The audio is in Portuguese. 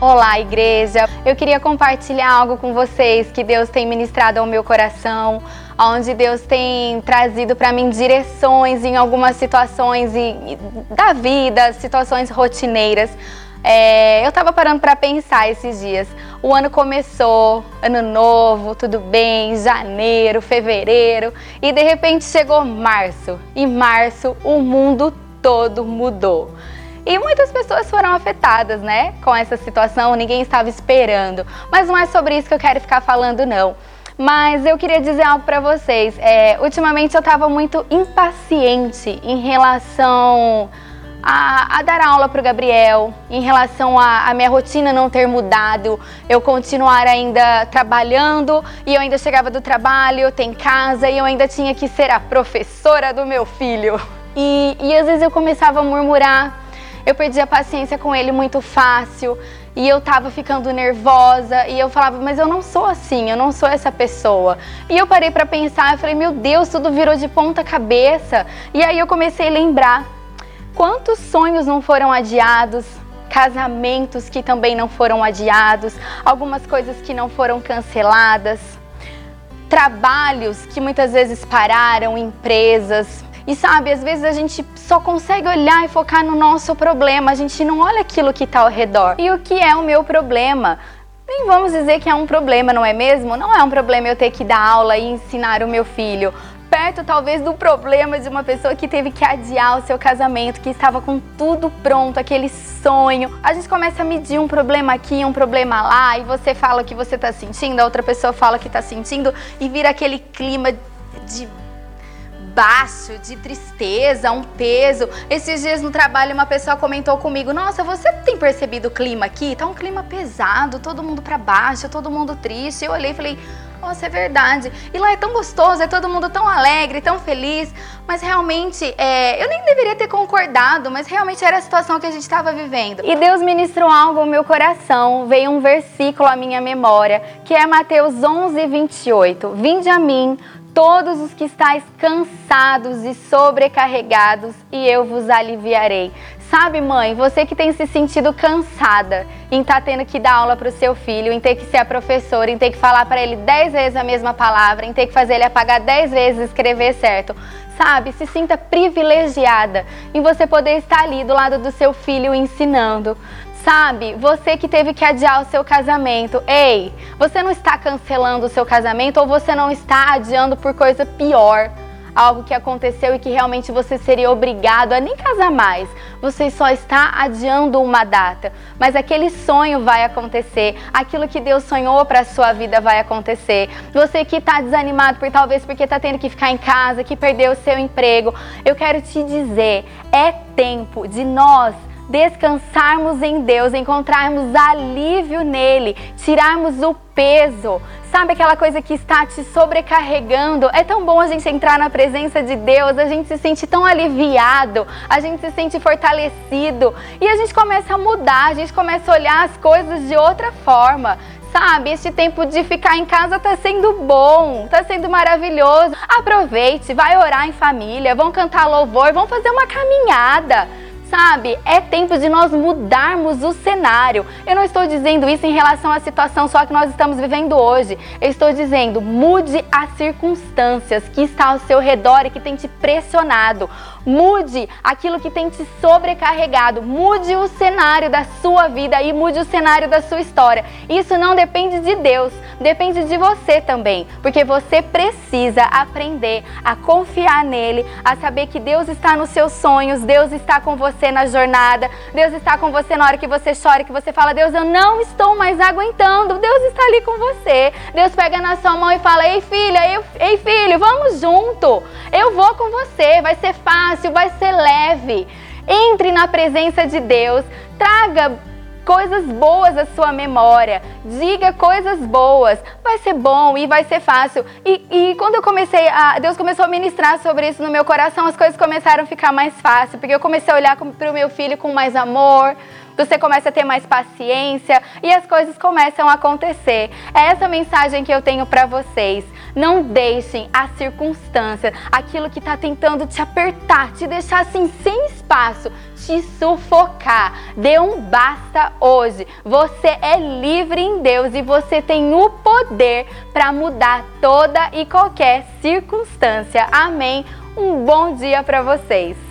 Olá, igreja! Eu queria compartilhar algo com vocês que Deus tem ministrado ao meu coração, onde Deus tem trazido para mim direções em algumas situações da vida, situações rotineiras. É, eu estava parando para pensar esses dias. O ano começou, ano novo, tudo bem, janeiro, fevereiro, e de repente chegou março. E março o mundo todo mudou. E muitas pessoas foram afetadas, né, com essa situação, ninguém estava esperando. Mas não é sobre isso que eu quero ficar falando, não. Mas eu queria dizer algo para vocês. É, ultimamente eu estava muito impaciente em relação a, a dar aula para o Gabriel, em relação a, a, minha rotina não ter mudado, eu continuar ainda trabalhando e eu ainda chegava do trabalho, tenho casa e eu ainda tinha que ser a professora do meu filho. E, e às vezes eu começava a murmurar eu perdi a paciência com ele muito fácil e eu tava ficando nervosa e eu falava, mas eu não sou assim, eu não sou essa pessoa. E eu parei para pensar, eu falei, meu Deus, tudo virou de ponta cabeça. E aí eu comecei a lembrar quantos sonhos não foram adiados, casamentos que também não foram adiados, algumas coisas que não foram canceladas, trabalhos que muitas vezes pararam, empresas, e sabe, às vezes a gente só consegue olhar e focar no nosso problema, a gente não olha aquilo que está ao redor. E o que é o meu problema? Nem vamos dizer que é um problema, não é mesmo? Não é um problema eu ter que dar aula e ensinar o meu filho. Perto talvez do problema de uma pessoa que teve que adiar o seu casamento, que estava com tudo pronto, aquele sonho. A gente começa a medir um problema aqui, um problema lá, e você fala o que você está sentindo, a outra pessoa fala o que está sentindo, e vira aquele clima de baixo, de tristeza, um peso. Esses dias no trabalho uma pessoa comentou comigo: "Nossa, você tem percebido o clima aqui? Tá um clima pesado, todo mundo para baixo, todo mundo triste". Eu olhei e falei: nossa, é verdade. E lá é tão gostoso, é todo mundo tão alegre, tão feliz. Mas realmente, é, eu nem deveria ter concordado, mas realmente era a situação que a gente estava vivendo. E Deus ministrou algo ao meu coração. Veio um versículo à minha memória, que é Mateus 11, 28. Vinde a mim, todos os que estáis cansados e sobrecarregados, e eu vos aliviarei. Sabe, mãe, você que tem se sentido cansada em estar tá tendo que dar aula para o seu filho, em ter que ser a professora, em ter que falar para ele dez vezes a mesma palavra, em ter que fazer ele apagar dez vezes e escrever certo. Sabe, se sinta privilegiada em você poder estar ali do lado do seu filho ensinando. Sabe, você que teve que adiar o seu casamento, ei, você não está cancelando o seu casamento ou você não está adiando por coisa pior algo que aconteceu e que realmente você seria obrigado a nem casar mais. Você só está adiando uma data, mas aquele sonho vai acontecer, aquilo que Deus sonhou para a sua vida vai acontecer. Você que está desanimado por talvez porque está tendo que ficar em casa, que perdeu o seu emprego, eu quero te dizer, é tempo de nós descansarmos em Deus, encontrarmos alívio nele, tirarmos o peso. Sabe aquela coisa que está te sobrecarregando? É tão bom a gente entrar na presença de Deus, a gente se sente tão aliviado, a gente se sente fortalecido e a gente começa a mudar, a gente começa a olhar as coisas de outra forma. Sabe, este tempo de ficar em casa está sendo bom, está sendo maravilhoso. Aproveite, vai orar em família, vão cantar louvor, vão fazer uma caminhada. Sabe, é tempo de nós mudarmos o cenário. Eu não estou dizendo isso em relação à situação só que nós estamos vivendo hoje. Eu estou dizendo, mude as circunstâncias que está ao seu redor e que tem te pressionado. Mude aquilo que tem te sobrecarregado. Mude o cenário da sua vida e mude o cenário da sua história. Isso não depende de Deus, depende de você também, porque você precisa aprender a confiar nele, a saber que Deus está nos seus sonhos, Deus está com você na jornada. Deus está com você na hora que você chora, que você fala: Deus, eu não estou mais aguentando. Deus está ali com você. Deus pega na sua mão e fala: Ei, filha, eu, ei, filho, vamos junto. Eu vou com você. Vai ser fácil, vai ser leve. Entre na presença de Deus, traga coisas boas à sua memória, diga coisas boas, vai ser bom e vai ser fácil. E, e quando eu comecei a. Deus começou a ministrar sobre isso no meu coração, as coisas começaram a ficar mais fáceis, porque eu comecei a olhar para o meu filho com mais amor, você começa a ter mais paciência e as coisas começam a acontecer. É essa mensagem que eu tenho para vocês. Não deixem a circunstância, aquilo que está tentando te apertar, te deixar assim sem espaço, te sufocar. Dê um basta hoje. Você é livre em Deus e você tem o poder para mudar toda e qualquer circunstância. Amém. Um bom dia para vocês.